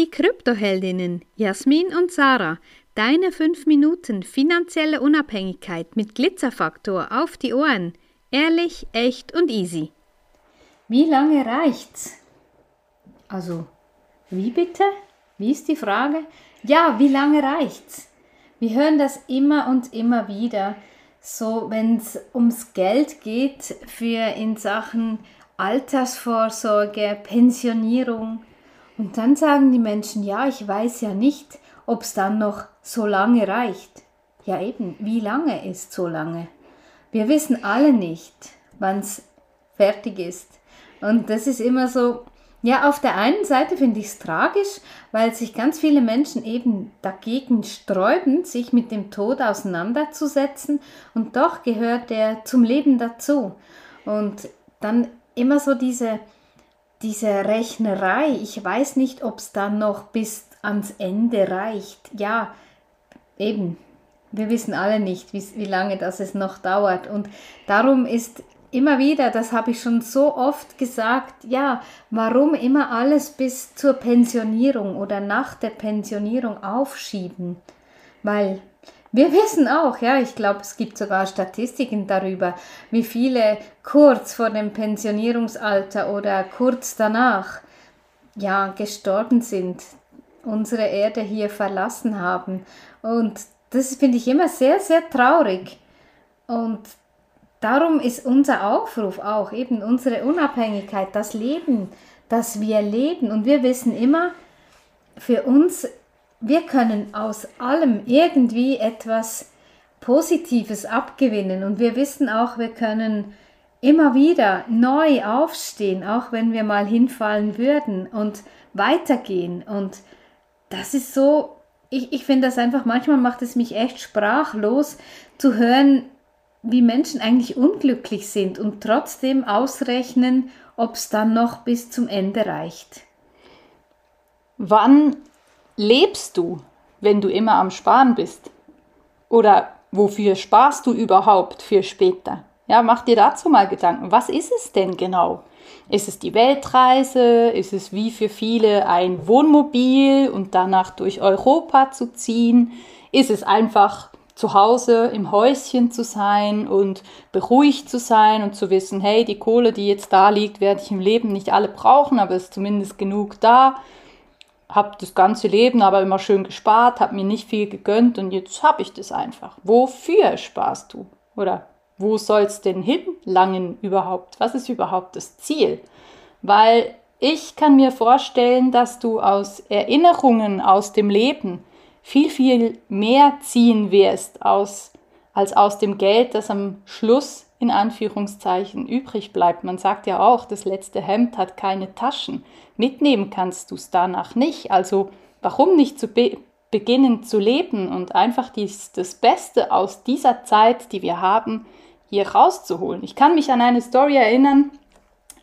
die Kryptoheldinnen Jasmin und Sarah. Deine 5 Minuten finanzielle Unabhängigkeit mit Glitzerfaktor auf die Ohren. Ehrlich, echt und easy. Wie lange reicht's? Also, wie bitte? Wie ist die Frage? Ja, wie lange reicht's? Wir hören das immer und immer wieder. So, wenn es ums Geld geht für in Sachen Altersvorsorge, Pensionierung. Und dann sagen die Menschen, ja, ich weiß ja nicht, ob es dann noch so lange reicht. Ja eben, wie lange ist so lange? Wir wissen alle nicht, wann es fertig ist. Und das ist immer so, ja, auf der einen Seite finde ich es tragisch, weil sich ganz viele Menschen eben dagegen sträuben, sich mit dem Tod auseinanderzusetzen und doch gehört er zum Leben dazu. Und dann immer so diese, diese Rechnerei, ich weiß nicht, ob es dann noch bis ans Ende reicht. Ja, eben, wir wissen alle nicht, wie, lange das es noch dauert. Und darum ist immer wieder, das habe ich schon so oft gesagt, ja, warum immer alles bis zur Pensionierung oder nach der Pensionierung aufschieben? Weil wir wissen auch, ja, ich glaube, es gibt sogar Statistiken darüber, wie viele kurz vor dem Pensionierungsalter oder kurz danach ja gestorben sind, unsere Erde hier verlassen haben. Und das finde ich immer sehr, sehr traurig. Und Darum ist unser Aufruf auch eben unsere Unabhängigkeit, das Leben, das wir leben. Und wir wissen immer, für uns, wir können aus allem irgendwie etwas Positives abgewinnen. Und wir wissen auch, wir können immer wieder neu aufstehen, auch wenn wir mal hinfallen würden und weitergehen. Und das ist so, ich, ich finde das einfach, manchmal macht es mich echt sprachlos zu hören, wie Menschen eigentlich unglücklich sind und trotzdem ausrechnen, ob es dann noch bis zum Ende reicht. Wann lebst du, wenn du immer am Sparen bist? Oder wofür sparst du überhaupt für später? Ja, mach dir dazu mal Gedanken. Was ist es denn genau? Ist es die Weltreise? Ist es wie für viele ein Wohnmobil und danach durch Europa zu ziehen? Ist es einfach zu Hause im Häuschen zu sein und beruhigt zu sein und zu wissen, hey, die Kohle, die jetzt da liegt, werde ich im Leben nicht alle brauchen, aber es ist zumindest genug da. Habe das ganze Leben aber immer schön gespart, habe mir nicht viel gegönnt und jetzt habe ich das einfach. Wofür sparst du? Oder wo soll es denn hinlangen überhaupt? Was ist überhaupt das Ziel? Weil ich kann mir vorstellen, dass du aus Erinnerungen aus dem Leben viel, viel mehr ziehen wirst aus, als aus dem Geld, das am Schluss in Anführungszeichen übrig bleibt. Man sagt ja auch, das letzte Hemd hat keine Taschen. Mitnehmen kannst du es danach nicht. Also warum nicht zu be beginnen zu leben und einfach dies, das Beste aus dieser Zeit, die wir haben, hier rauszuholen. Ich kann mich an eine Story erinnern,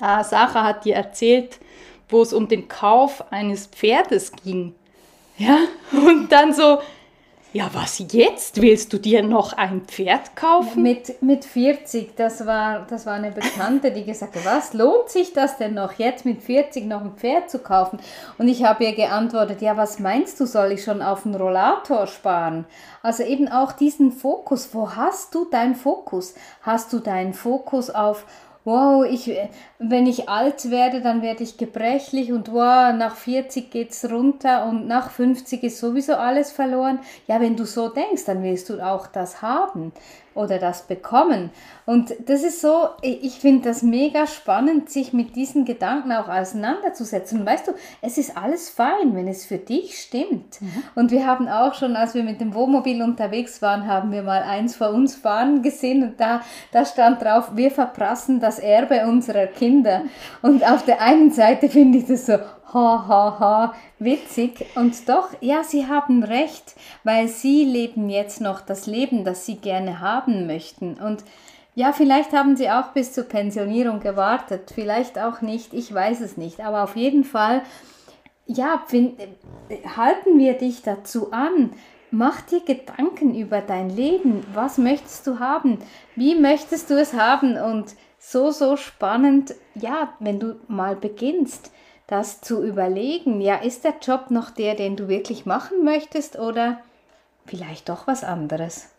äh, Sarah hat dir erzählt, wo es um den Kauf eines Pferdes ging. Ja, und dann so, ja, was jetzt? Willst du dir noch ein Pferd kaufen? Mit, mit 40, das war, das war eine Bekannte, die gesagt hat, was lohnt sich das denn noch, jetzt mit 40 noch ein Pferd zu kaufen? Und ich habe ihr geantwortet, ja, was meinst du, soll ich schon auf einen Rollator sparen? Also eben auch diesen Fokus, wo hast du deinen Fokus? Hast du deinen Fokus auf wow, ich, wenn ich alt werde, dann werde ich gebrechlich und wow, nach 40 geht es runter und nach 50 ist sowieso alles verloren. Ja, wenn du so denkst, dann willst du auch das haben oder das bekommen. Und das ist so, ich finde das mega spannend, sich mit diesen Gedanken auch auseinanderzusetzen. Und weißt du, es ist alles fein, wenn es für dich stimmt. Mhm. Und wir haben auch schon, als wir mit dem Wohnmobil unterwegs waren, haben wir mal eins vor uns fahren gesehen und da, da stand drauf, wir verprassen das Erbe unserer Kinder. Und auf der einen Seite finde ich das so, ha, ha, ha, witzig. Und doch, ja, Sie haben recht, weil Sie leben jetzt noch das Leben, das Sie gerne haben möchten. Und ja, vielleicht haben Sie auch bis zur Pensionierung gewartet, vielleicht auch nicht, ich weiß es nicht. Aber auf jeden Fall, ja, find, halten wir dich dazu an. Mach dir Gedanken über dein Leben. Was möchtest du haben? Wie möchtest du es haben? Und so, so spannend, ja, wenn du mal beginnst das zu überlegen, ja, ist der Job noch der, den du wirklich machen möchtest oder vielleicht doch was anderes?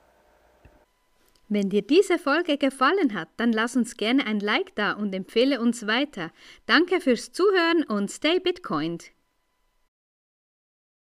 Wenn dir diese Folge gefallen hat, dann lass uns gerne ein Like da und empfehle uns weiter. Danke fürs Zuhören und stay Bitcoined.